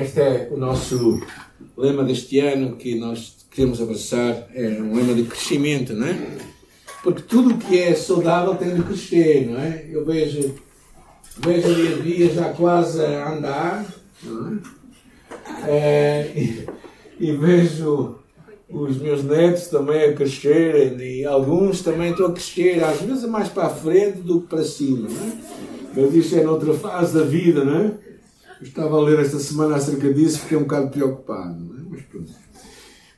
Este é o nosso lema deste ano que nós queremos abraçar. É um lema de crescimento, não é? Porque tudo o que é saudável tem de crescer, não é? Eu vejo, vejo a minha vida já quase a andar, não é? é e, e vejo os meus netos também a crescerem e alguns também estão a crescer, às vezes mais para a frente do que para cima, não é? Mas isso é noutra fase da vida, não é? Eu estava a ler esta semana acerca disso, fiquei um bocado preocupado. Mas,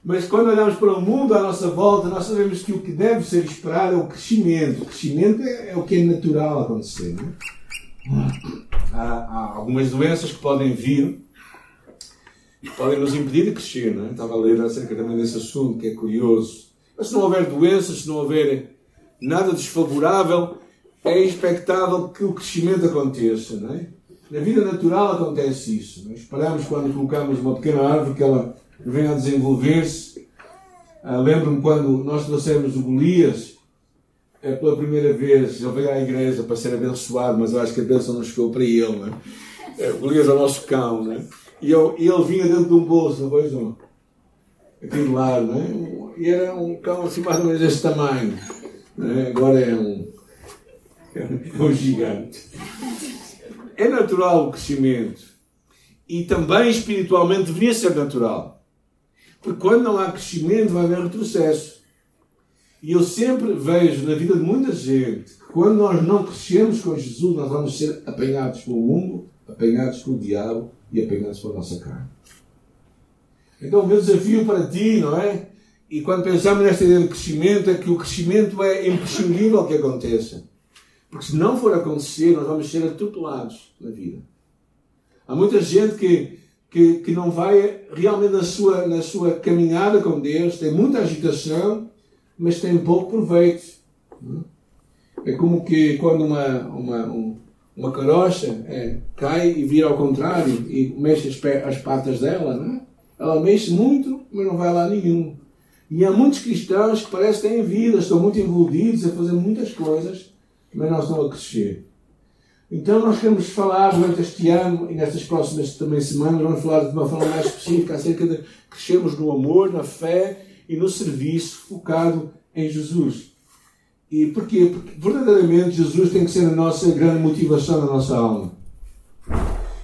Mas quando olhamos para o mundo à nossa volta, nós sabemos que o que deve ser esperado é o crescimento. O crescimento é, é o que é natural acontecer. Há, há, algumas doenças que podem vir e podem nos impedir de crescer. Não é? Estava a ler acerca também desse assunto, que é curioso. Mas se não houver doenças, se não houver nada desfavorável, é expectável que o crescimento aconteça. Não é? Na vida natural acontece isso. Nós esperamos quando colocamos uma pequena árvore que ela venha a desenvolver-se. Ah, Lembro-me quando nós trouxemos o Golias é, pela primeira vez. Ele veio à igreja para ser abençoado, mas eu acho que a bênção não chegou para ele. Não é? o Golias é o nosso cão. Não é? e, eu, e ele vinha dentro de um bolso, não vejam? Aqui do lado. Não é? E era um cão assim mais ou menos deste tamanho. É? Agora é um, é um gigante é natural o crescimento. E também espiritualmente deveria ser natural. Porque quando não há crescimento, vai haver retrocesso. E eu sempre vejo na vida de muita gente que quando nós não crescemos com Jesus, nós vamos ser apanhados pelo mundo, apanhados pelo diabo e apanhados pela nossa carne. Então, o meu desafio para ti, não é? E quando pensamos nesta ideia de crescimento, é que o crescimento é imprescindível que aconteça. Porque se não for acontecer, nós vamos ser atropelados na vida. Há muita gente que, que, que não vai realmente na sua, na sua caminhada com Deus, tem muita agitação, mas tem pouco proveito. É como que quando uma, uma, um, uma carocha é, cai e vira ao contrário e mexe as, as patas dela, não é? ela mexe muito, mas não vai lá nenhum. E há muitos cristãos que parecem que têm vida, estão muito envolvidos a fazer muitas coisas, mas não estão a crescer. Então nós queremos falar durante este ano e nestas próximas também semanas, vamos falar de uma forma mais específica acerca de crescermos no amor, na fé e no serviço focado em Jesus. E porquê? Porque verdadeiramente Jesus tem que ser a nossa grande motivação da nossa alma.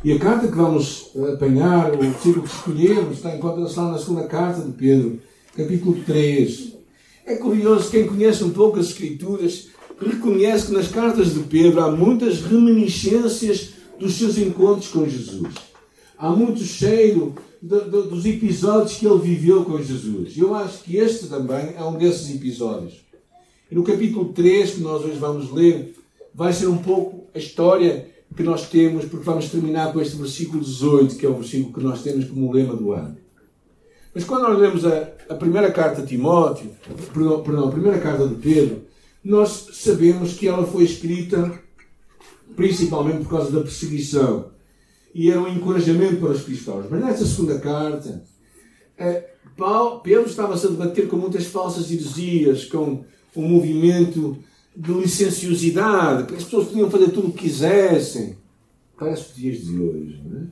E a carta que vamos apanhar, o versículo que escolhemos, está encontra-se na segunda carta de Pedro, capítulo 3. É curioso, quem conhece um pouco as Escrituras, reconhece que nas cartas de Pedro há muitas reminiscências dos seus encontros com Jesus. Há muito cheiro de, de, dos episódios que ele viveu com Jesus. Eu acho que este também é um desses episódios. E no capítulo 3, que nós hoje vamos ler, vai ser um pouco a história que nós temos, porque vamos terminar com este versículo 18, que é o versículo que nós temos como lema do ano. Mas quando nós lemos a, a primeira carta de Timóteo, perdão, perdão, a primeira carta de Pedro, nós sabemos que ela foi escrita principalmente por causa da perseguição e era um encorajamento para os cristãos. Mas nesta segunda carta, eh, Paulo, Pedro estava-se a debater com muitas falsas heresias, com um movimento de licenciosidade, porque as pessoas podiam fazer tudo o que quisessem. Parece os dias de hoje, não é?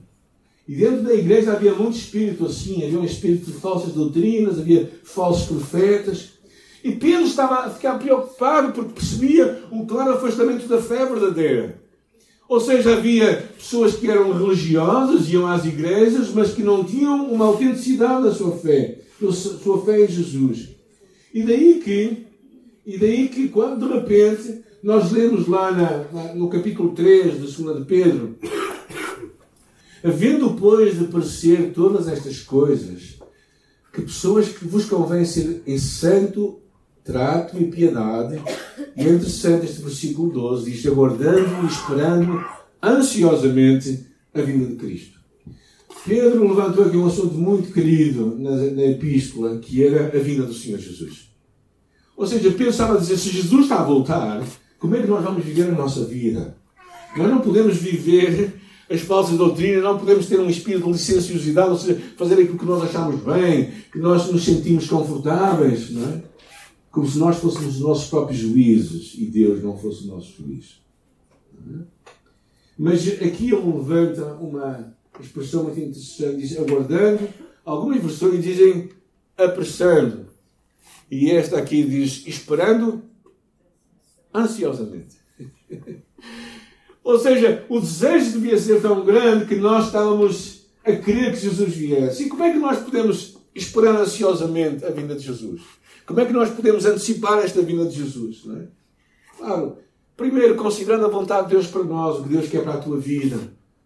E dentro da igreja havia muito espírito assim, havia um espírito de falsas doutrinas, havia falsos profetas. E Pedro estava a ficar preocupado porque percebia um claro afastamento da fé verdadeira. Ou seja, havia pessoas que eram religiosas, iam às igrejas, mas que não tinham uma autenticidade da sua fé, da sua fé em Jesus. E daí que, e daí que quando de repente nós lemos lá na, na, no capítulo 3 de 2 de Pedro, havendo, pois, de parecer todas estas coisas, que pessoas que vos convém ser em santo trato e piedade. E é interessante este versículo 12 diz: aguardando e esperando ansiosamente a vinda de Cristo. Pedro levantou aqui um assunto muito querido na, na epístola, que era a vinda do Senhor Jesus. Ou seja, Pedro estava a dizer: se Jesus está a voltar, como é que nós vamos viver a nossa vida? Nós não podemos viver as falsas doutrinas, não podemos ter um espírito de licenciosidade, ou seja, fazer aquilo que nós achamos bem, que nós nos sentimos confortáveis, não é? Como se nós fôssemos os nossos próprios juízes e Deus não fosse o nosso juiz. Mas aqui ele levanta uma, expressão muito interessante, diz aguardando. Algumas versões dizem apressando. E esta aqui diz esperando ansiosamente. Ou seja, o desejo devia ser tão grande que nós estávamos a querer que Jesus viesse. E como é que nós podemos esperar ansiosamente a vinda de Jesus? Como é que nós podemos antecipar esta vinda de Jesus? Não é? Claro, primeiro considerando a vontade de Deus para nós, o que Deus quer para a tua vida,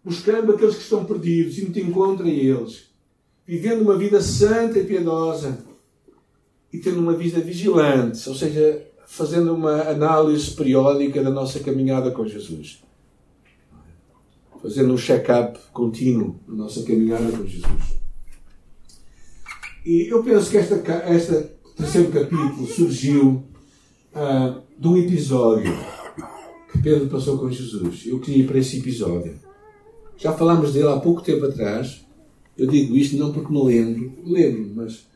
buscando aqueles que estão perdidos, e te encontra eles, vivendo uma vida santa e piedosa e tendo uma vida vigilante, ou seja, fazendo uma análise periódica da nossa caminhada com Jesus. Fazendo um check-up contínuo da nossa caminhada com Jesus. E eu penso que esta, esta terceiro capítulo surgiu uh, de um episódio que Pedro passou com Jesus. Eu queria ir para esse episódio. Já falámos dele há pouco tempo atrás. Eu digo isto não porque me lembro, lembro, mas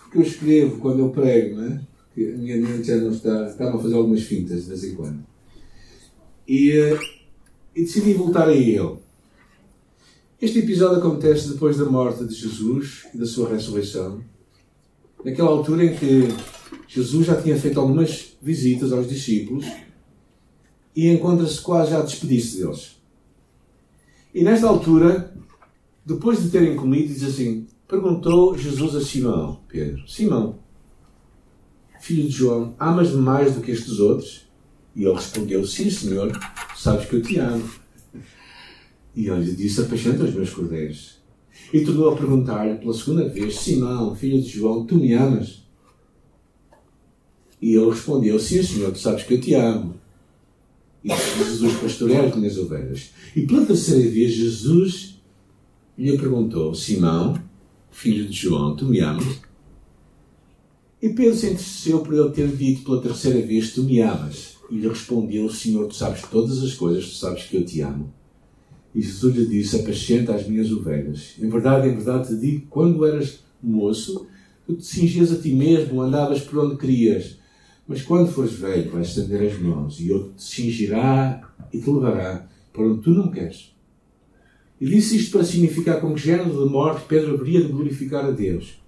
porque eu escrevo quando eu prego, não é? A minha mente já não está, está a fazer algumas fintas de vez em quando. E, uh, e decidi voltar a ele. Este episódio acontece depois da morte de Jesus e da sua ressurreição naquela altura em que Jesus já tinha feito algumas visitas aos discípulos e encontra-se quase a despedir-se deles. E nesta altura, depois de terem comido, diz assim: perguntou Jesus a Simão, Pedro: Simão, filho de João, amas-me mais do que estes outros? E ele respondeu: Sim, Senhor, sabes que eu te amo. E ele disse: Apacenta os meus cordeiros. E tornou a perguntar-lhe pela segunda vez: Simão, filho de João, tu me amas? E ele respondeu: Sim, Senhor, tu sabes que eu te amo. E Jesus pastoreia as minhas ovelhas. E pela terceira vez, Jesus lhe perguntou: Simão, filho de João, tu me amas? E Pedro se entristeceu por ele ter dito pela terceira vez: Tu me amas. E lhe respondeu: Senhor, tu sabes todas as coisas, tu sabes que eu te amo. E Jesus lhe disse: Apacenta as minhas ovelhas. Em verdade, em verdade te digo: quando eras moço, tu te cingias a ti mesmo, andavas por onde querias. Mas quando fores velho, vais estender as mãos e eu te cingirá e te levará para onde tu não queres. E disse isto para significar com que género de morte Pedro haveria de glorificar a Deus.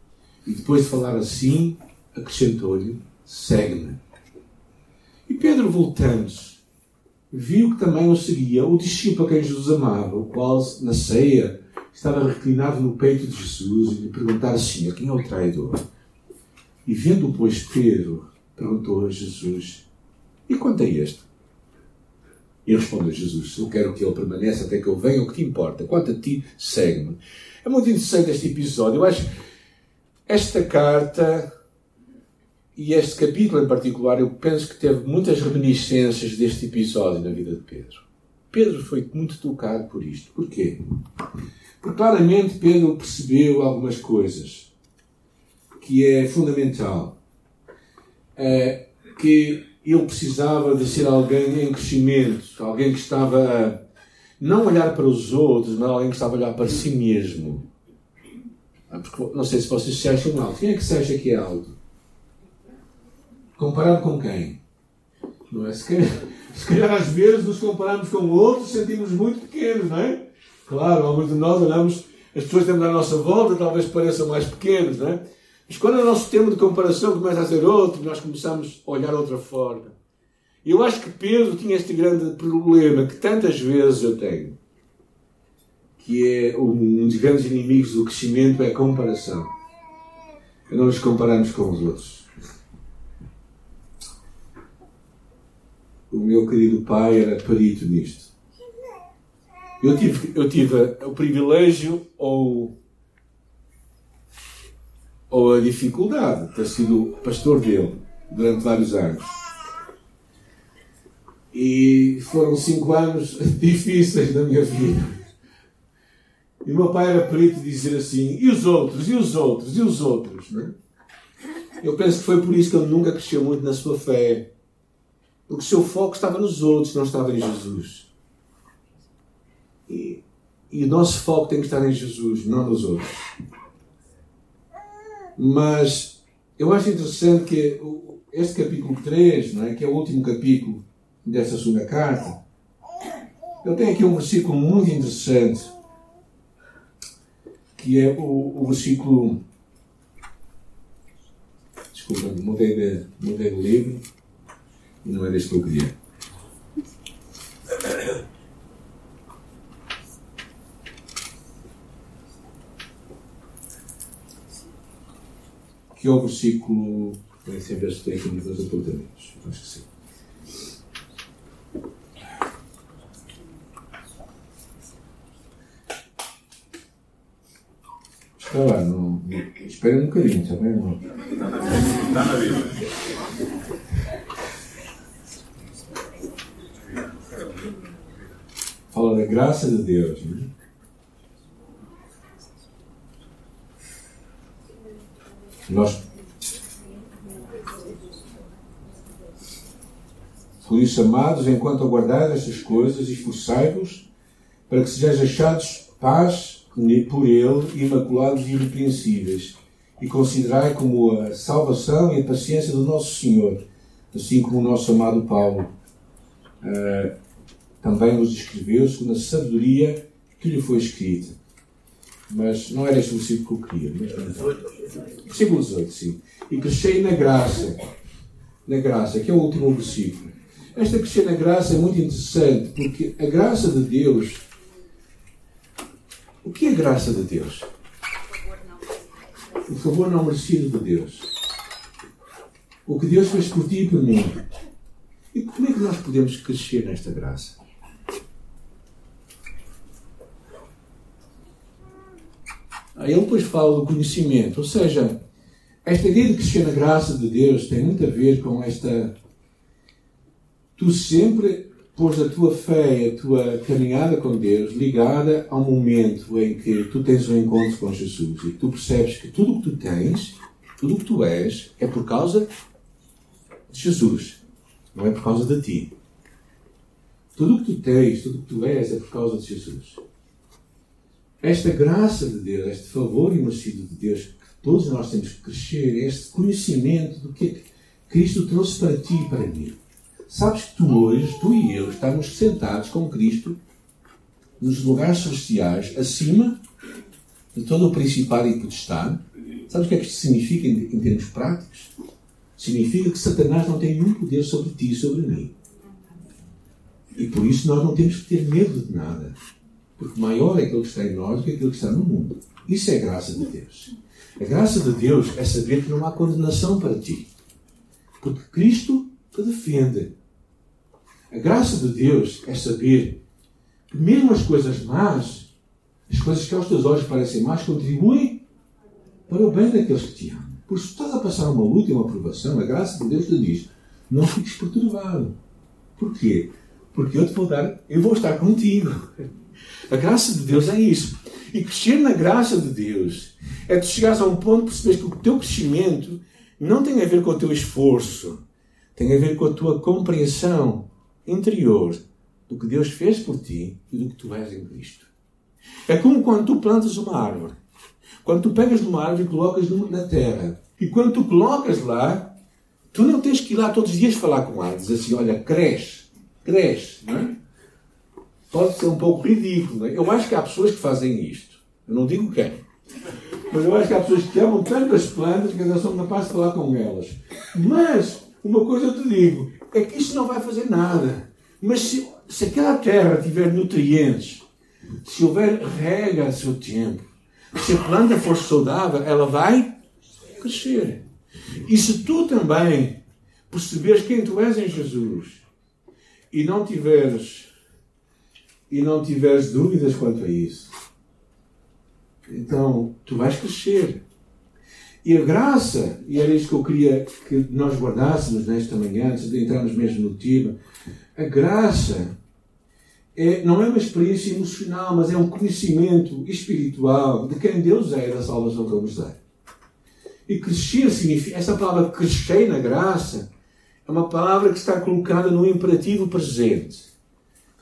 E depois de falar assim, acrescentou-lhe: Segue-me. E Pedro, voltando-se, viu que também o seguia o discípulo a quem Jesus amava, o qual, na ceia, estava reclinado no peito de Jesus e lhe perguntara assim: a quem é o traidor? E vendo, pois, Pedro, perguntou a Jesus: E quanto a este? E respondeu Jesus: Eu quero que ele permaneça até que eu venha, o que te importa? Quanto a ti, segue-me. É muito interessante este episódio. Eu acho esta carta e este capítulo em particular, eu penso que teve muitas reminiscências deste episódio na vida de Pedro. Pedro foi muito tocado por isto. Porquê? Porque claramente Pedro percebeu algumas coisas que é fundamental. É que ele precisava de ser alguém em crescimento, alguém que estava a não olhar para os outros, mas alguém que estava a olhar para si mesmo. Ah, porque, não sei se vocês se acham alto. Quem é que se acha que é alto? Comparado com quem? Não é? Se calhar, se calhar às vezes nos comparamos com outros sentimos muito pequenos, não é? Claro, alguns de nós olhamos, as pessoas temos à nossa volta talvez pareçam mais pequenos, não é? Mas quando o nosso tema de comparação começa a ser outro, nós começamos a olhar outra forma. Eu acho que Pedro tinha este grande problema que tantas vezes eu tenho, que é um dos grandes inimigos do crescimento é a comparação. É não nos compararmos com os outros. O meu querido pai era perito nisto. Eu tive, eu tive o privilégio ou, ou a dificuldade de ter sido pastor dele durante vários anos. E foram cinco anos difíceis da minha vida. E o meu pai era perito dizer assim: e os outros, e os outros, e os outros? Não é? Eu penso que foi por isso que ele nunca cresceu muito na sua fé. Porque seu foco estava nos outros, não estava em Jesus. E, e o nosso foco tem que estar em Jesus, não nos outros. Mas eu acho interessante que este capítulo 3, não é, que é o último capítulo desta segunda carta, eu tenho aqui um versículo muito interessante que é o, o versículo. Desculpa, mudei de, mudei de livro e não é deste que eu queria. Que é o versículo. Nem sempre este tem aqui nos apontamentos. Acho que sim. Está lá, não, espere um bocadinho, está bem? Está na Bíblia. Da graça de Deus. Né? Nós, por isso, amados, enquanto aguardais estas coisas, esforçai-vos para que sejais achados paz por ele, imaculados e irrepreensíveis, e considerai como a salvação e a paciência do nosso Senhor, assim como o nosso amado Paulo uh, também nos escreveu, segundo a sabedoria que lhe foi escrita. Mas não era este o versículo que eu queria. Mas, versículo 18, sim. E crescei na graça, na graça, que é o último versículo. Esta crescer na graça é muito interessante, porque a graça de Deus o que é graça de Deus? O favor não merecido de Deus. O que Deus fez por ti e por mim. E como é que nós podemos crescer nesta graça? Ele depois fala do conhecimento, ou seja, esta ideia de crescer na graça de Deus tem muito a ver com esta. Tu sempre pôs a tua fé, a tua caminhada com Deus ligada ao momento em que tu tens um encontro com Jesus e tu percebes que tudo o que tu tens, tudo o que tu és, é por causa de Jesus, não é por causa de ti. Tudo o que tu tens, tudo o que tu és, é por causa de Jesus. Esta graça de Deus, este favor imerecido de Deus, que todos nós temos que crescer, este conhecimento do que é que Cristo trouxe para ti e para mim. Sabes que tu hoje, tu e eu, estamos sentados com Cristo nos lugares celestiais, acima de todo o principado e potestade. Sabes o que é que isto significa em, em termos práticos? Significa que Satanás não tem nenhum poder sobre ti e sobre mim. E por isso nós não temos que ter medo de nada. Porque maior é aquilo que está em nós do que aquilo que está no mundo. Isso é a graça de Deus. A graça de Deus é saber que não há condenação para ti. Porque Cristo te defende. A graça de Deus é saber que mesmo as coisas más, as coisas que aos teus olhos parecem más, contribuem para o bem daqueles que te amam. Por se estás a passar uma luta e uma aprovação, a graça de Deus te diz: não fiques perturbado. Porquê? Porque eu te vou dar, eu vou estar contigo. A graça de Deus é isso. E crescer na graça de Deus é tu chegares a um ponto de perceberes que o teu crescimento não tem a ver com o teu esforço, tem a ver com a tua compreensão interior do que Deus fez por ti e do que tu és em Cristo. É como quando tu plantas uma árvore. Quando tu pegas uma árvore e colocas na terra. E quando tu colocas lá, tu não tens que ir lá todos os dias falar com a árvore. Dizer assim, olha, cresce, cresce. Não é? Pode ser um pouco ridículo. É? Eu acho que há pessoas que fazem isto. Eu não digo quem. Mas eu acho que há pessoas que amam tanto as plantas que ainda são capazes de falar com elas. Mas, uma coisa eu te digo, é que isso não vai fazer nada. Mas se, se aquela terra tiver nutrientes, se houver rega a seu tempo, se a planta for saudável, ela vai crescer. E se tu também perceberes quem tu és em Jesus e não tiveres e não tiveres dúvidas quanto a isso, então tu vais crescer. E a graça, e era isso que eu queria que nós guardássemos nesta manhã, antes de entrarmos mesmo no tema, a graça é, não é uma experiência emocional, mas é um conhecimento espiritual de quem Deus é e da salvação que Ele nos dá. E crescer significa, essa palavra crescer na graça é uma palavra que está colocada no imperativo presente.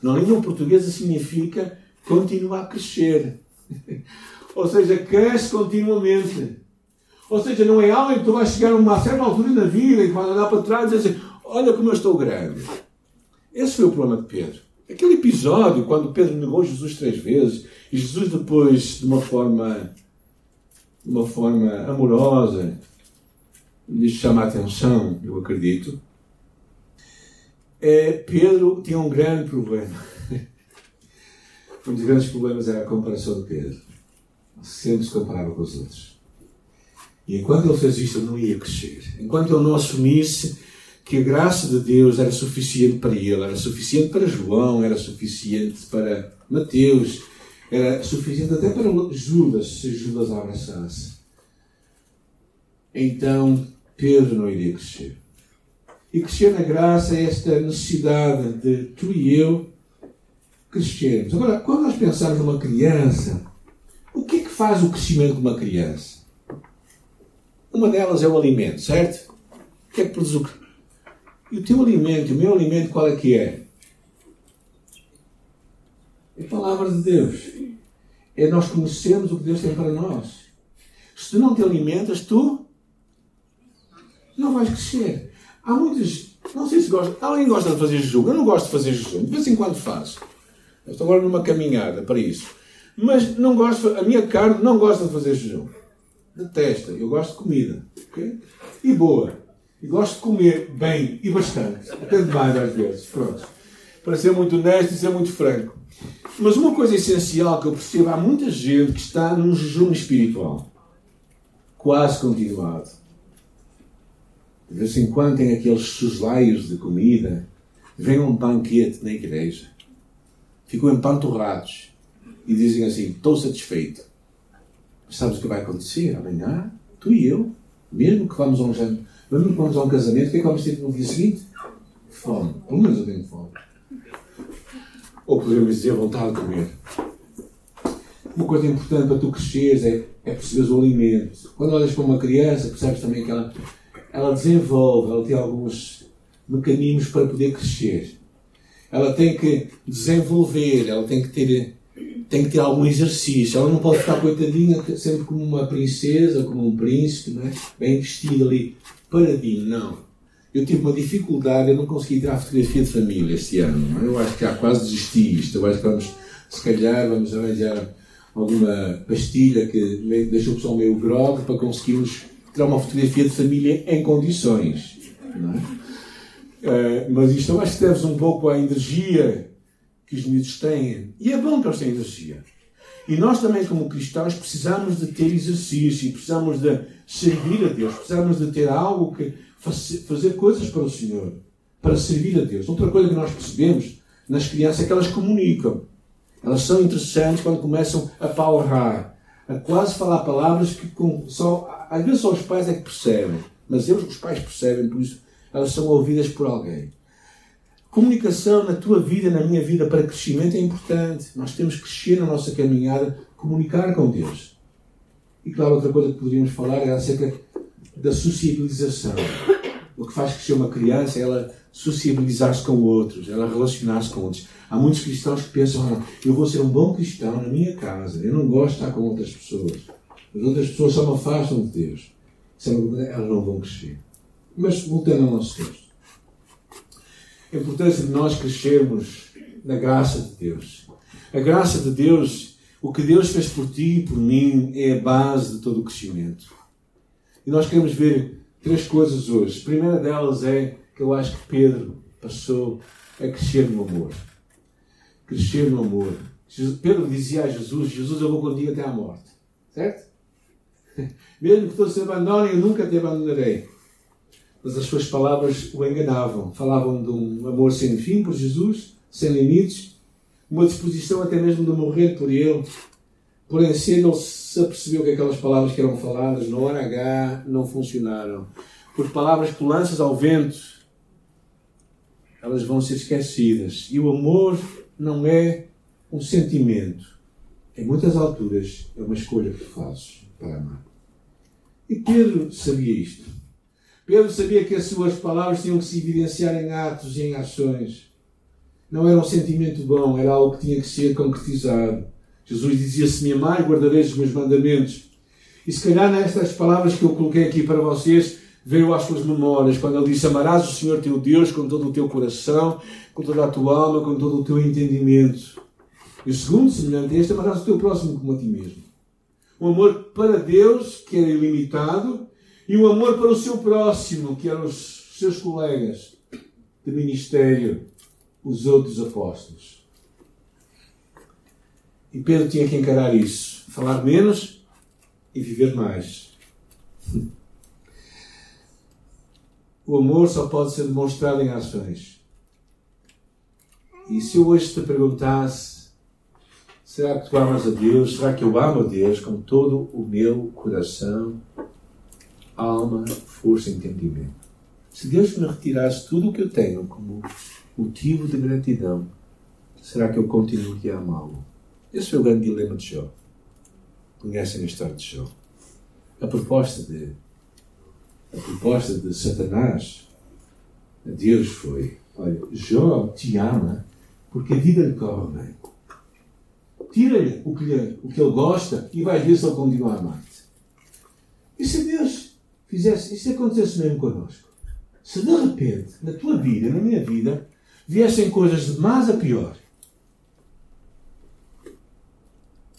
Na língua portuguesa significa continuar a crescer. Ou seja, cresce continuamente. Ou seja, não é algo que tu vais chegar a uma certa altura na vida e que vais olhar para trás e dizer assim, olha como eu estou grande. Esse foi o problema de Pedro. Aquele episódio, quando Pedro negou Jesus três vezes, e Jesus depois, de uma forma de uma forma amorosa, lhes chama a atenção, eu acredito. É, Pedro tinha um grande problema. um dos grandes problemas era a comparação de Pedro. Sempre se comparava com os outros. E enquanto ele fez isto, não ia crescer. Enquanto ele não assumisse que a graça de Deus era suficiente para ele, era suficiente para João, era suficiente para Mateus, era suficiente até para Judas, se Judas abraçasse. Então Pedro não iria crescer. E crescer na graça é esta necessidade de tu e eu crescermos. Agora, quando nós pensamos numa criança, o que é que faz o crescimento de uma criança? Uma delas é o alimento, certo? O que é que produz o E o teu alimento, o meu alimento, qual é que é? É a palavra de Deus. É nós conhecermos o que Deus tem para nós. Se tu não te alimentas, tu não vais crescer. Há muitas. Não sei se gosta. Alguém gosta de fazer jejum. Eu não gosto de fazer jejum. De vez em quando faço. Eu estou agora numa caminhada para isso. Mas não gosto. A minha carne não gosta de fazer jejum. Detesta. Eu gosto de comida. Okay? E boa. E gosto de comer bem e bastante. Até demais às vezes. Pronto. Para ser muito honesto e ser muito franco. Mas uma coisa essencial que eu percebo, há muita gente que está num jejum espiritual. Quase continuado. De vez em quando tem aqueles soslaios de comida. Vem um banquete na igreja. Ficam empanturrados. E dizem assim, estou satisfeito. Mas sabes o que vai acontecer amanhã? Tu e eu. Mesmo que vamos a um, mesmo que vamos a um casamento, o que é que vamos ter no dia seguinte? Fome. Pelo menos eu tenho fome ou podemos dizer vontade de comer. Uma coisa importante para tu cresceres é, é perceberes o alimento. Quando olhas para uma criança, percebes também que ela, ela desenvolve, ela tem alguns mecanismos para poder crescer. Ela tem que desenvolver, ela tem que ter, tem que ter algum exercício. Ela não pode ficar coitadinha sempre como uma princesa, como um príncipe, não é? bem vestido ali, paradinho. Não eu tive uma dificuldade, eu não consegui tirar fotografia de família este ano. Eu acho que já quase desisti isto. Eu acho que vamos, se calhar, vamos arranjar alguma pastilha que deixa o pessoal meio grog para conseguirmos tirar uma fotografia de família em condições. É? Uh, mas isto eu acho que deve um pouco à energia que os miúdos têm. E é bom que eles tenham energia. E nós também, como cristãos, precisamos de ter exercício, precisamos de servir a Deus, precisamos de ter algo que fazer coisas para o Senhor, para servir a Deus. Outra coisa que nós percebemos nas crianças é que elas comunicam. Elas são interessantes quando começam a palrar, a quase falar palavras que só, às vezes só os pais é que percebem, mas eles, os pais percebem, por isso elas são ouvidas por alguém. Comunicação na tua vida, na minha vida, para crescimento é importante. Nós temos que crescer na nossa caminhada, comunicar com Deus. E claro, outra coisa que poderíamos falar é acerca da sociabilização. O que faz crescer uma criança é ela sociabilizar-se com outros, ela relacionar-se com outros. Há muitos cristãos que pensam: ah, eu vou ser um bom cristão na minha casa, eu não gosto de estar com outras pessoas. As outras pessoas só me afastam de Deus. Elas não vão crescer. Mas voltando ao nosso texto. A importância de nós crescermos na graça de Deus. A graça de Deus, o que Deus fez por ti e por mim, é a base de todo o crescimento. E nós queremos ver três coisas hoje. A primeira delas é que eu acho que Pedro passou a crescer no amor. Crescer no amor. Pedro dizia a Jesus: Jesus, eu vou contigo até à morte. Certo? Mesmo que todos se abandonem, eu nunca te abandonarei. Mas as suas palavras o enganavam. Falavam de um amor sem fim por Jesus, sem limites, uma disposição até mesmo de morrer por ele. Porém, cedo ele se apercebeu que aquelas palavras que eram faladas no hora H não funcionaram. Porque palavras que lanças ao vento, elas vão ser esquecidas. E o amor não é um sentimento. Em muitas alturas, é uma escolha que tu fazes para amar. E Pedro sabia isto. Pedro sabia que as suas palavras tinham que se evidenciar em atos e em ações. Não era um sentimento bom, era algo que tinha que ser concretizado. Jesus dizia: Se me amar, guardareis os meus mandamentos. E se calhar nestas palavras que eu coloquei aqui para vocês, veio às suas memórias, quando ele disse: Amarás o Senhor teu Deus com todo o teu coração, com toda a tua alma, com todo o teu entendimento. E o segundo, semelhante a este, amarás o teu próximo como a ti mesmo. Um amor para Deus, que era ilimitado, e um amor para o seu próximo, que eram os seus colegas de ministério, os outros apóstolos. E Pedro tinha que encarar isso. Falar menos e viver mais. O amor só pode ser demonstrado em ações. E se eu hoje te perguntasse: será que tu amas a Deus? Será que eu amo a Deus com todo o meu coração, alma, força e entendimento? Se Deus me retirasse tudo o que eu tenho como motivo de gratidão, será que eu continuaria a amá-lo? Esse foi o grande dilema de Jó. Conhecem a história de Jó. A proposta de, a proposta de Satanás a Deus foi: Olha, Jó te ama porque a vida lhe corre bem. Tira-lhe o, que o que ele gosta e vais ver se ele continua a amar-te. E se Deus fizesse, e se acontecesse mesmo connosco? Se de repente, na tua vida, na minha vida, viessem coisas de mais a pior,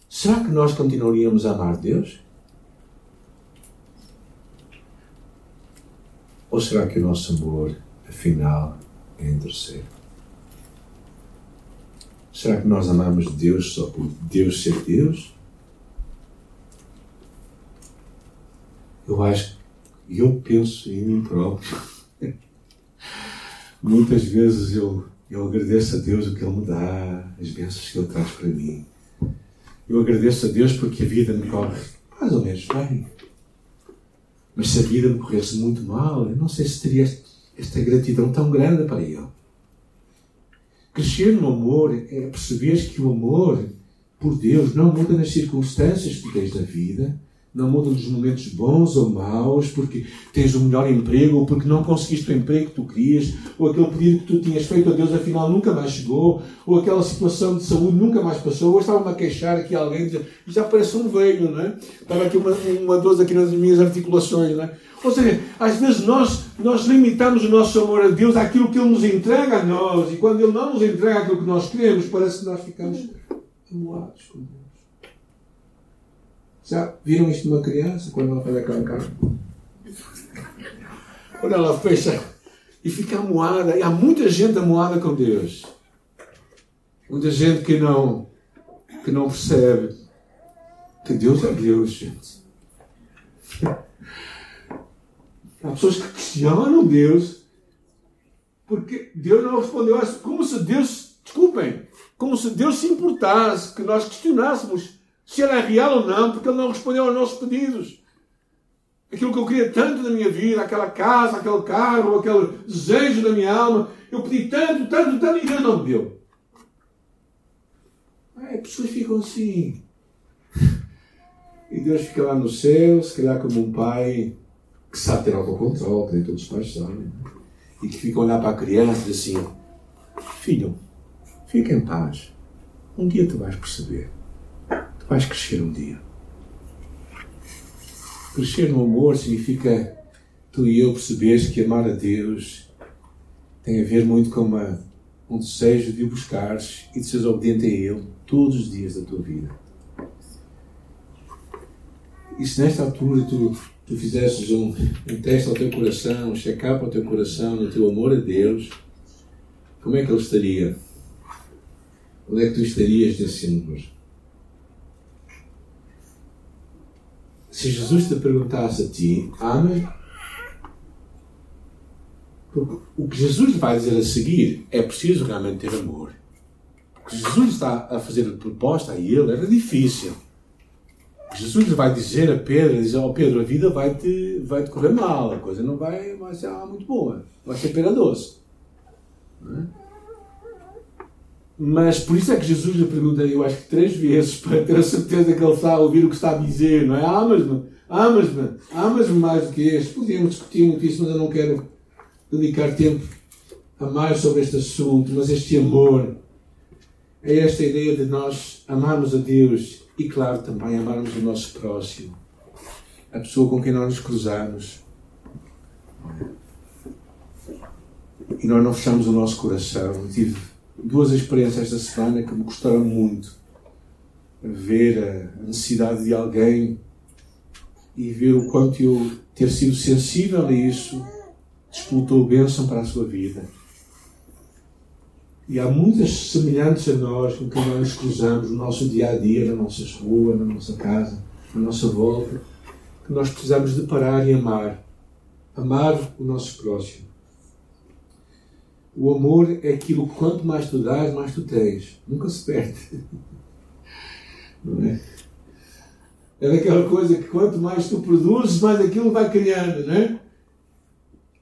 será que nós continuaríamos a amar Deus? Ou será que o nosso amor, afinal, é em terceiro? Será que nós amamos Deus só por Deus ser Deus? Eu acho, eu penso em mim próprio. Muitas vezes eu, eu agradeço a Deus o que Ele me dá, as bênçãos que Ele traz para mim. Eu agradeço a Deus porque a vida me corre mais ou menos bem. Mas se a vida me corresse muito mal, eu não sei se teria esta gratidão tão grande para Ele. Crescer no amor é perceber que o amor por Deus não muda nas circunstâncias que tens da vida, não muda nos momentos bons ou maus, porque tens o um melhor emprego, ou porque não conseguiste o emprego que tu querias, ou aquele pedido que tu tinhas feito a Deus afinal nunca mais chegou, ou aquela situação de saúde nunca mais passou. Hoje estava-me a queixar aqui alguém, já parece um velho, não é? Estava aqui uma, uma aqui nas minhas articulações, não é? Ou seja, às vezes nós, nós limitamos o nosso amor a Deus àquilo que Ele nos entrega a nós, e quando Ele não nos entrega aquilo que nós queremos, parece que nós ficamos amoados com Deus. Já viram isto numa criança quando ela faz aquela cara? Quando ela fecha e fica amoada. E há muita gente amoada com Deus. Muita gente que não, que não percebe que Deus é Deus, gente. Há pessoas que questionam Deus porque Deus não respondeu como se Deus, desculpem, como se Deus se importasse que nós questionássemos se ele é real ou não, porque ele não respondeu aos nossos pedidos. Aquilo que eu queria tanto na minha vida, aquela casa, aquele carro, aquele desejo da minha alma, eu pedi tanto, tanto, tanto e Deus não me deu. As pessoas ficam assim. E Deus fica lá no céu, se calhar como um pai que sabe ter autocontrole, que nem todos os pais sabem, e que fica a olhar para a criança e diz assim: Filho, fica em paz. Um dia tu vais perceber. Tu vais crescer um dia. Crescer no amor significa tu e eu perceberes que amar a Deus tem a ver muito com uma, um desejo de o buscares e de seres obediente a Ele todos os dias da tua vida. E se nesta altura tu, tu fizesses um, um teste ao teu coração, um check-up ao teu coração, no teu amor a Deus, como é que ele estaria? Onde é que tu estarias nesse número? se Jesus te perguntasse a ti, amas? Porque o que Jesus vai dizer a seguir é preciso realmente ter amor. O que Jesus está a fazer de proposta a ele era difícil. Jesus vai dizer a Pedro, dizer, oh Pedro, a vida vai te, vai te correr mal, a coisa não vai, vai ser muito boa, vai ser pera doce. É? Mas por isso é que Jesus lhe pergunta, eu acho que três vezes, para ter a certeza que ele está a ouvir o que está a dizer, não é? Amas-me, amas-me, amas-me mais do que este. Podíamos discutir muito isso, mas eu não quero dedicar tempo a mais sobre este assunto. Mas este amor é esta ideia de nós amarmos a Deus e, claro, também amarmos o nosso próximo, a pessoa com quem nós nos cruzamos. E nós não fechamos o nosso coração. tive duas experiências esta semana que me gostaram muito. ver a necessidade de alguém e ver o quanto eu ter sido sensível a isso disputou bênção para a sua vida. E há muitas semelhantes a nós com quem nós cruzamos no nosso dia a dia, na nossa rua, na nossa casa, na nossa volta, que nós precisamos de parar e amar. Amar o nosso próximo. O amor é aquilo que quanto mais tu dás, mais tu tens. Nunca se perde. Não é? É daquela coisa que quanto mais tu produzes, mais aquilo vai criando, não é?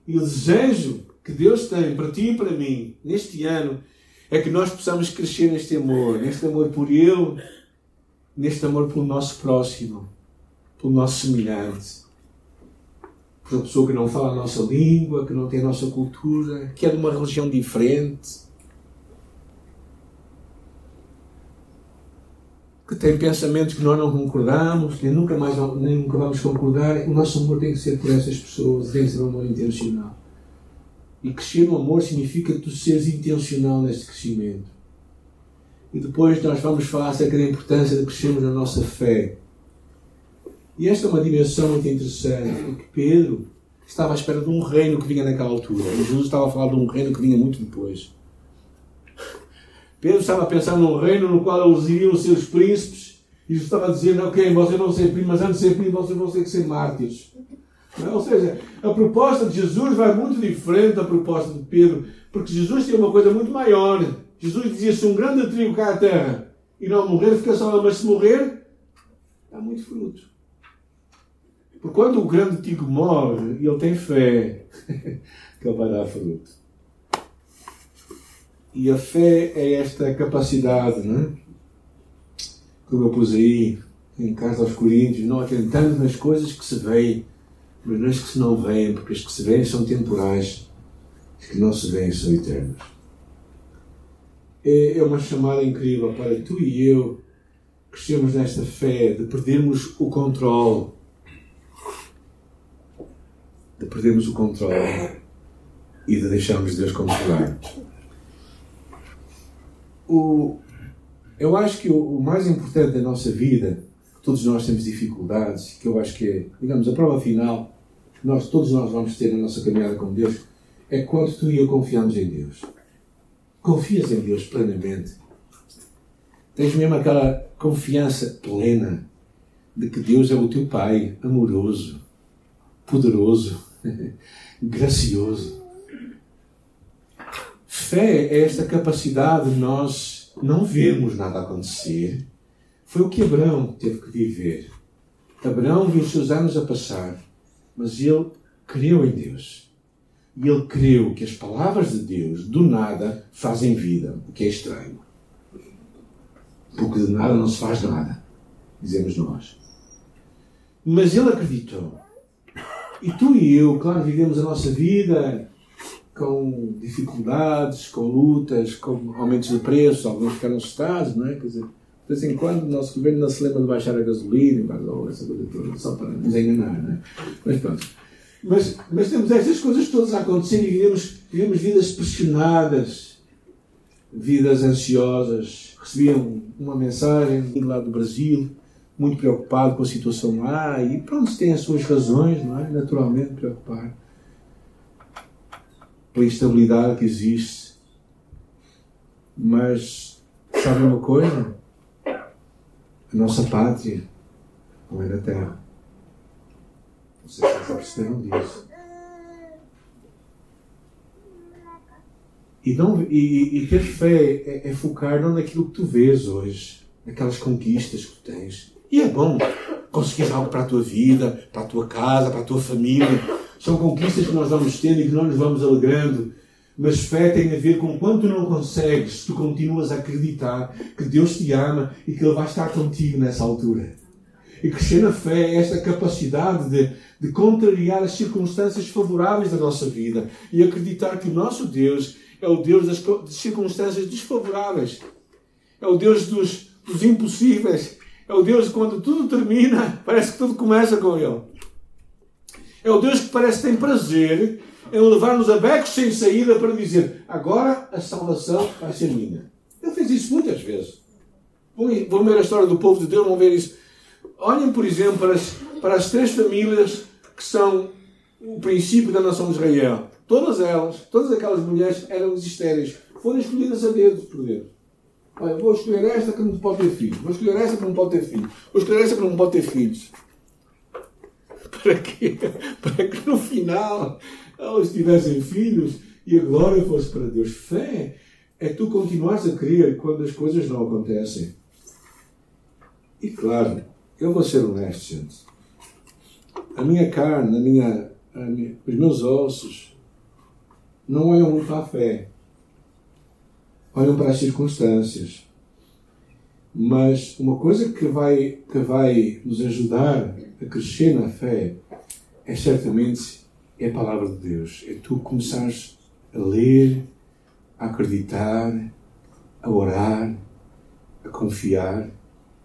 E o desejo que Deus tem para ti e para mim neste ano é que nós possamos crescer neste amor, neste amor por Ele, neste amor pelo nosso próximo, pelo nosso semelhante, por uma pessoa que não fala a nossa língua, que não tem a nossa cultura, que é de uma religião diferente, que tem pensamentos que nós não concordamos, nem nunca mais nem nunca vamos concordar. O nosso amor tem que ser por essas pessoas, tem que ser um amor intencional. E crescer no amor significa tu seres intencional neste crescimento. E depois nós vamos falar acerca da importância de crescermos na nossa fé. E esta é uma dimensão muito interessante, porque Pedro estava à espera de um reino que vinha naquela altura. Jesus estava a falar de um reino que vinha muito depois. Pedro estava a pensar num reino no qual eles iriam ser os príncipes. E Jesus estava a dizer, ok, vocês vão ser príncipes, mas antes de ser príncipes, vocês vão ter que ser mártires. É? Ou seja, a proposta de Jesus vai muito diferente da proposta de Pedro, porque Jesus tinha uma coisa muito maior. Jesus dizia: se um grande trigo cai à terra e não morrer, fica só, mas se morrer, dá muito fruto. Porque quando o grande trigo morre e ele tem fé, que ele vai dar fruto. E a fé é esta capacidade, não é? Como eu pus aí em Casa aos Coríntios, não atentando nas coisas que se veem, mas não as que se não veem, porque as que se veem são temporais, as que não se veem são eternas. É, é uma chamada incrível para tu e eu crescermos nesta fé de perdermos o controle. De perdermos o controle e de deixarmos Deus controlar. O, eu acho que o, o mais importante da nossa vida todos nós temos dificuldades, que eu acho que é, digamos, a prova final nós, todos nós vamos ter na nossa caminhada com Deus, é quando tu e eu confiamos em Deus. Confias em Deus plenamente. Tens mesmo aquela confiança plena de que Deus é o teu Pai amoroso, poderoso, gracioso. Fé é esta capacidade de nós não vermos nada acontecer foi o que Abraão teve que viver. Abraão viu os seus anos a passar, mas ele creu em Deus. E ele creu que as palavras de Deus, do nada, fazem vida, o que é estranho. Porque de nada não se faz nada, dizemos nós. Mas ele acreditou. E tu e eu, claro, vivemos a nossa vida com dificuldades, com lutas, com aumentos de preços, alguns ficaram assustados, não é? Quer dizer, de vez em quando o nosso governo não se lembra de baixar a gasolina, essa coisa toda, só para nos enganar, não é? Mas pronto. Mas, mas temos estas coisas todas a acontecer e vivemos, vivemos vidas pressionadas, vidas ansiosas. Recebi uma mensagem lá do Brasil, muito preocupado com a situação lá, e pronto, tem as suas razões, não é? Naturalmente preocupado pela instabilidade que existe. Mas, sabe uma coisa? A nossa pátria não é na terra. Vocês já perceberam disso. E, não, e, e ter fé é, é, focar não naquilo que tu vês hoje, naquelas conquistas que tu tens. E é bom conseguir algo para a tua vida, para a tua casa, para a tua família. São conquistas que nós vamos tendo e que nós nos vamos alegrando. Mas fé tem a ver com quanto não consegues, tu continuas a acreditar que Deus te ama e que Ele vai estar contigo nessa altura. E crescer na fé é esta capacidade de, de contrariar as circunstâncias favoráveis da nossa vida e acreditar que o nosso Deus é o Deus das, circunstâncias desfavoráveis. É o Deus dos, dos impossíveis. É o Deus quando tudo termina, parece que tudo começa com Ele. É o Deus que parece que tem prazer em levar-nos a becos sem saída para dizer agora a salvação vai ser minha. Ele fez isso muitas vezes. Vão ver a história do povo de Deus, vão ver isso. Olhem, por exemplo, para as, para as três famílias que são o princípio da nação de Israel. Todas elas, todas aquelas mulheres eram estéreis. Foram escolhidas a dedo por Deus. Olha, vou escolher esta que não pode ter filhos. Vou escolher esta que não pode ter filhos. Vou escolher esta que não pode ter filhos. Para quê? Para que no final elas tivessem filhos e a glória fosse para Deus. Fé é tu continuares a crer quando as coisas não acontecem. E claro, eu vou ser honesto, gente. A minha carne, a minha, a minha, os meus ossos não olham muito a fé. Olham para as circunstâncias. Mas uma coisa que vai, que vai nos ajudar a crescer na fé é certamente é a palavra de Deus. É tu começares a ler, a acreditar, a orar, a confiar.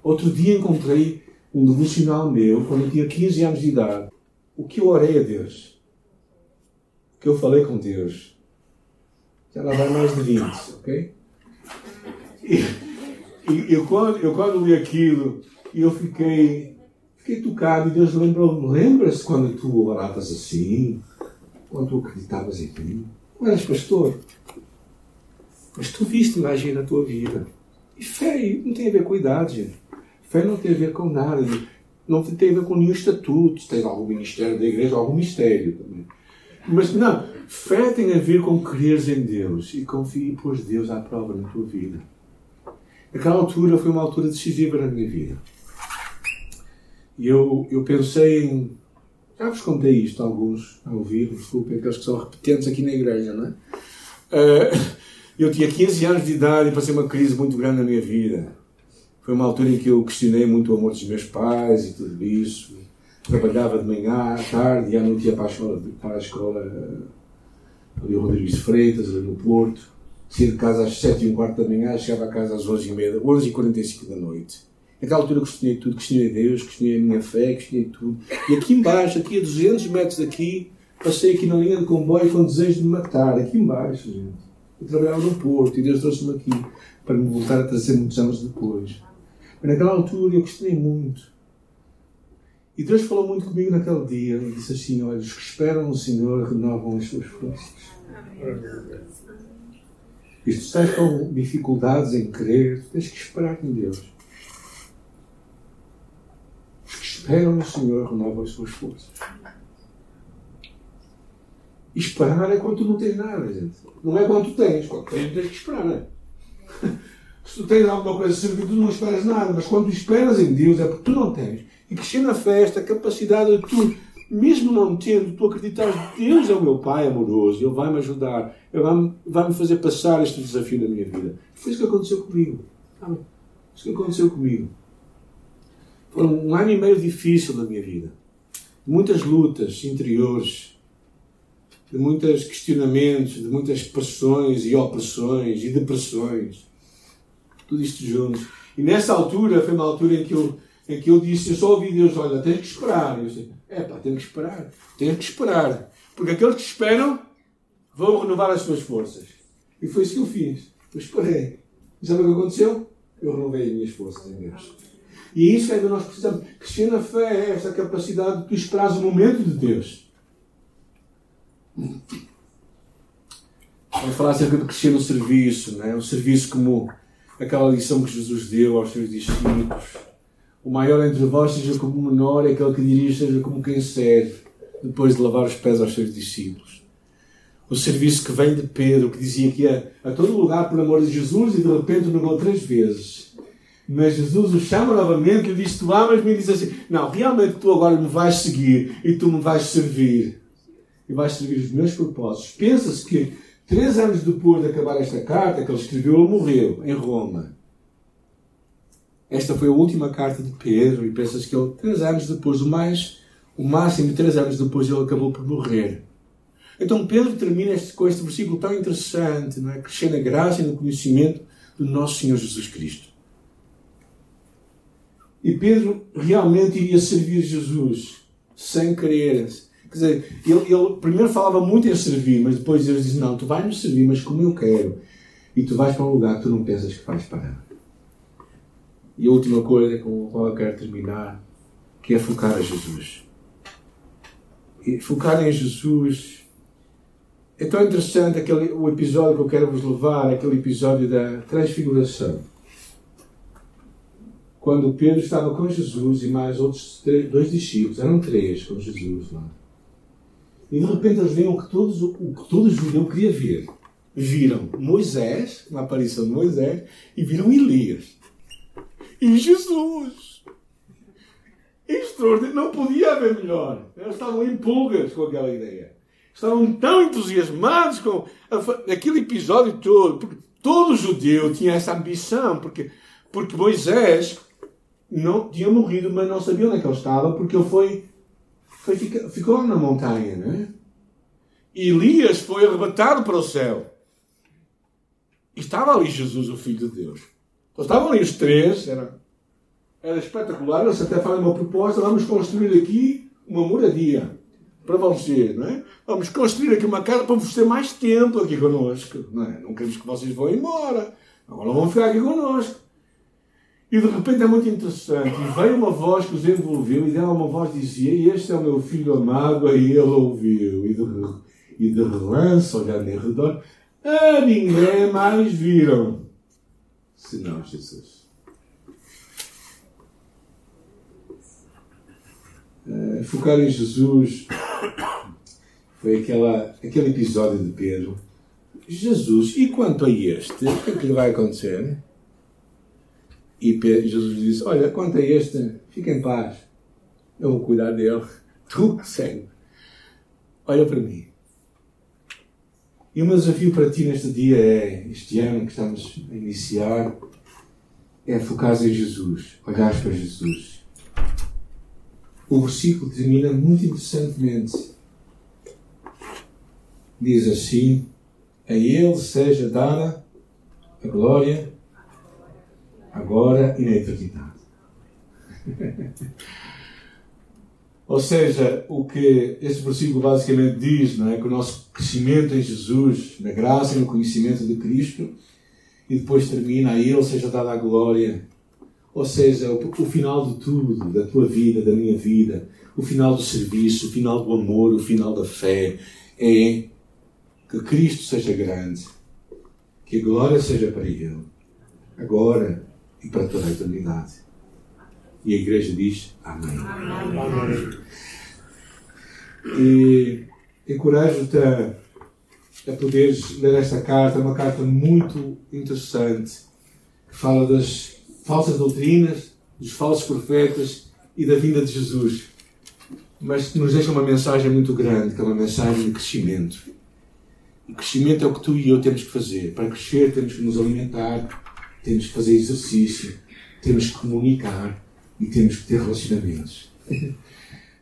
Outro dia encontrei um devocional meu, quando eu tinha 15 anos de idade. O que eu orei a Deus. O que eu falei com Deus. Já lá vai mais de 20, ok? E, e eu, quando, eu quando li aquilo, eu fiquei, fiquei tocado e Deus lembrou-me, lembra-se quando tu oravas assim? Quando tu acreditavas em mim? Não eras pastor. Mas tu viste magia na tua vida. E fé não tem a ver com idade. Fé não tem a ver com nada. Não tem a ver com nenhum estatuto. Tens algum ministério da igreja, algum mistério também. Mas não, fé tem a ver com creres em Deus e confiar e pôs Deus à prova na tua vida. Aquela altura foi uma altura decisiva na minha vida. E eu, eu pensei em. Já vos contei isto a alguns a ouvir, desculpem, aqueles que são repetentes aqui na igreja, não é? Uh, eu tinha 15 anos de idade e passei uma crise muito grande na minha vida. Foi uma altura em que eu questionei muito o amor dos meus pais e tudo isso. Trabalhava de manhã, à tarde e à noite ia para a escola, para a escola ali o Rodrigues de Freitas, ali no Porto. Saía de casa às 7 e um quarto da manhã, chegava a casa às 11 e meia, 11 e 45 da noite. Naquela altura questionei tudo, questionei Deus, questionei a minha fé, questionei tudo. E aqui embaixo, aqui a 200 metros daqui, passei aqui na linha de comboio com desejo de me matar. Aqui embaixo, gente. Eu trabalhava no Porto e Deus trouxe-me aqui para me voltar a trazer muitos anos depois. Mas naquela altura eu questionei muito. E Deus falou muito comigo naquele dia. Ele disse assim: Olha, os que esperam no Senhor renovam as suas forças. Tu estás com dificuldades em crer, tens que esperar em Deus. Os que esperam no Senhor renovam as suas forças. Esperar é quando tu não tens nada, gente. Não é quando tu tens. Quando tens, tens que esperar. Né? Se tu tens alguma coisa a servir, tu não esperas nada. Mas quando esperas em Deus, é porque tu não tens. E crescer na festa, a capacidade de tu, mesmo não tendo, tu acreditar Deus é o meu Pai amoroso, Ele vai me ajudar, Ele vai-me vai fazer passar este desafio na minha vida. Foi isso que aconteceu comigo. Foi isso que aconteceu comigo. Foi um ano e meio difícil da minha vida. Muitas lutas interiores de muitos questionamentos, de muitas pressões e opressões e depressões. Tudo isto junto. E nessa altura, foi uma altura em que eu, em que eu disse, eu só ouvi Deus, olha, tens que esperar. E eu disse, é pá, tenho que esperar. Tenho que esperar. Porque aqueles que esperam vão renovar as suas forças. E foi isso que eu fiz. Eu esperei. E sabe o que aconteceu? Eu renovei as minhas forças em Deus. E isso é que nós precisamos. Crescer na fé é essa capacidade de tu esperares o momento de Deus. Vamos falar acerca crescer no serviço, né? o serviço como aquela lição que Jesus deu aos seus discípulos. O maior entre vós seja como o menor, e aquele que dirige seja como quem serve, depois de lavar os pés aos seus discípulos. O serviço que vem de Pedro, que dizia que ia a todo lugar por amor de Jesus e de repente negou três vezes. Mas Jesus o chama novamente e diz: Tu amas-me? E diz assim: Não, realmente tu agora me vais seguir e tu me vais servir e vais servir os meus propósitos. Pensa-se que três anos depois de acabar esta carta que ele escreveu, ele morreu em Roma. Esta foi a última carta de Pedro e pensa-se que ele, três anos depois, o mais, o máximo três anos depois, ele acabou por morrer. Então Pedro termina este, com este versículo tão interessante, não é? Crescer na graça e no conhecimento do nosso Senhor Jesus Cristo. E Pedro realmente iria servir Jesus sem querer, Quer dizer, ele, ele primeiro falava muito em servir, mas depois Deus disse: Não, tu vais me servir, mas como eu quero. E tu vais para um lugar que tu não pensas que vais parar. E a última coisa com a qual eu quero terminar, que é focar em Jesus. E focar em Jesus é tão interessante aquele, o episódio que eu quero vos levar, aquele episódio da transfiguração. Quando Pedro estava com Jesus e mais outros três, dois discípulos, eram três com Jesus lá. E de repente eles viram que todos, o que todo judeu queria ver. Viram Moisés, uma aparição de Moisés, e viram Elias. E Jesus! Extraordinário, não podia haver melhor. Eles estavam em pulgas com aquela ideia. Estavam tão entusiasmados com aquele episódio todo, porque todo judeu tinha essa ambição, porque, porque Moisés não tinha morrido, mas não sabia onde é que ele estava, porque ele foi, foi ficou na montanha, né? Elias foi arrebatado para o céu. Estava ali Jesus, o Filho de Deus. Então, estavam ali os três, era, era espetacular. Eles até fazem uma proposta: vamos construir aqui uma moradia para vocês, não é? Vamos construir aqui uma casa para vos ter mais tempo aqui connosco, não é? Não queremos que vocês vão embora, agora vão ficar aqui connosco. E de repente é muito interessante. E veio uma voz que os envolveu, e dela uma voz dizia: Este é o meu filho amado, aí ele ouviu. E de, e de relance, olhando em redor, a ninguém mais viram, senão Jesus. Uh, focar em Jesus foi aquela, aquele episódio de Pedro. Jesus, e quanto a este, o que é que lhe vai acontecer? E Jesus disse: Olha, quanto a este, fica em paz, eu vou cuidar dele. Tu segue. Olha para mim. E o meu desafio para ti neste dia é, este ano que estamos a iniciar, é focar em Jesus, olhar para Jesus. O versículo termina muito interessantemente. Diz assim: A Ele seja dada a glória, agora e na eternidade. Ou seja, o que este versículo basicamente diz, não é? que o nosso crescimento em Jesus, na graça e no conhecimento de Cristo, e depois termina a Ele seja dada a glória. Ou seja, o, o final de tudo, da tua vida, da minha vida, o final do serviço, o final do amor, o final da fé, é que Cristo seja grande, que a glória seja para Ele, agora e para toda a eternidade. E a igreja diz Amém. Amém. E encorajo-te a, a poderes ler esta carta, é uma carta muito interessante, que fala das falsas doutrinas, dos falsos profetas e da vinda de Jesus. Mas nos deixa uma mensagem muito grande, que é uma mensagem de crescimento. E crescimento é o que tu e eu temos que fazer. Para crescer temos que nos alimentar, temos que fazer exercício, temos que comunicar, e temos que ter relacionamentos.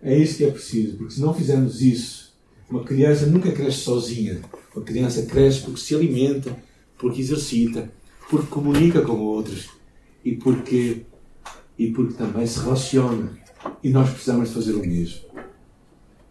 É isso que é preciso, porque se não fizermos isso, uma criança nunca cresce sozinha. Uma criança cresce porque se alimenta, porque exercita, porque comunica com outros e porque, e porque também se relaciona. E nós precisamos fazer o mesmo.